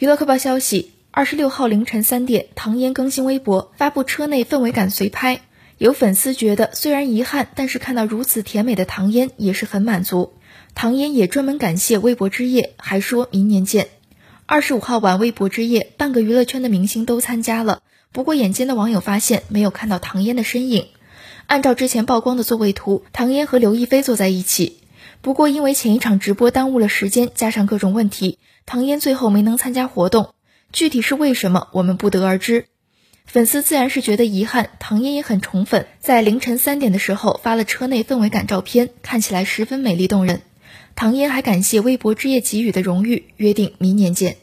娱乐快报消息：二十六号凌晨三点，唐嫣更新微博，发布车内氛围感随拍。有粉丝觉得虽然遗憾，但是看到如此甜美的唐嫣也是很满足。唐嫣也专门感谢微博之夜，还说明年见。二十五号晚，微博之夜，半个娱乐圈的明星都参加了。不过眼尖的网友发现没有看到唐嫣的身影。按照之前曝光的座位图，唐嫣和刘亦菲坐在一起。不过因为前一场直播耽误了时间，加上各种问题，唐嫣最后没能参加活动。具体是为什么，我们不得而知。粉丝自然是觉得遗憾，唐嫣也很宠粉，在凌晨三点的时候发了车内氛围感照片，看起来十分美丽动人。唐嫣还感谢微博之夜给予的荣誉，约定明年见。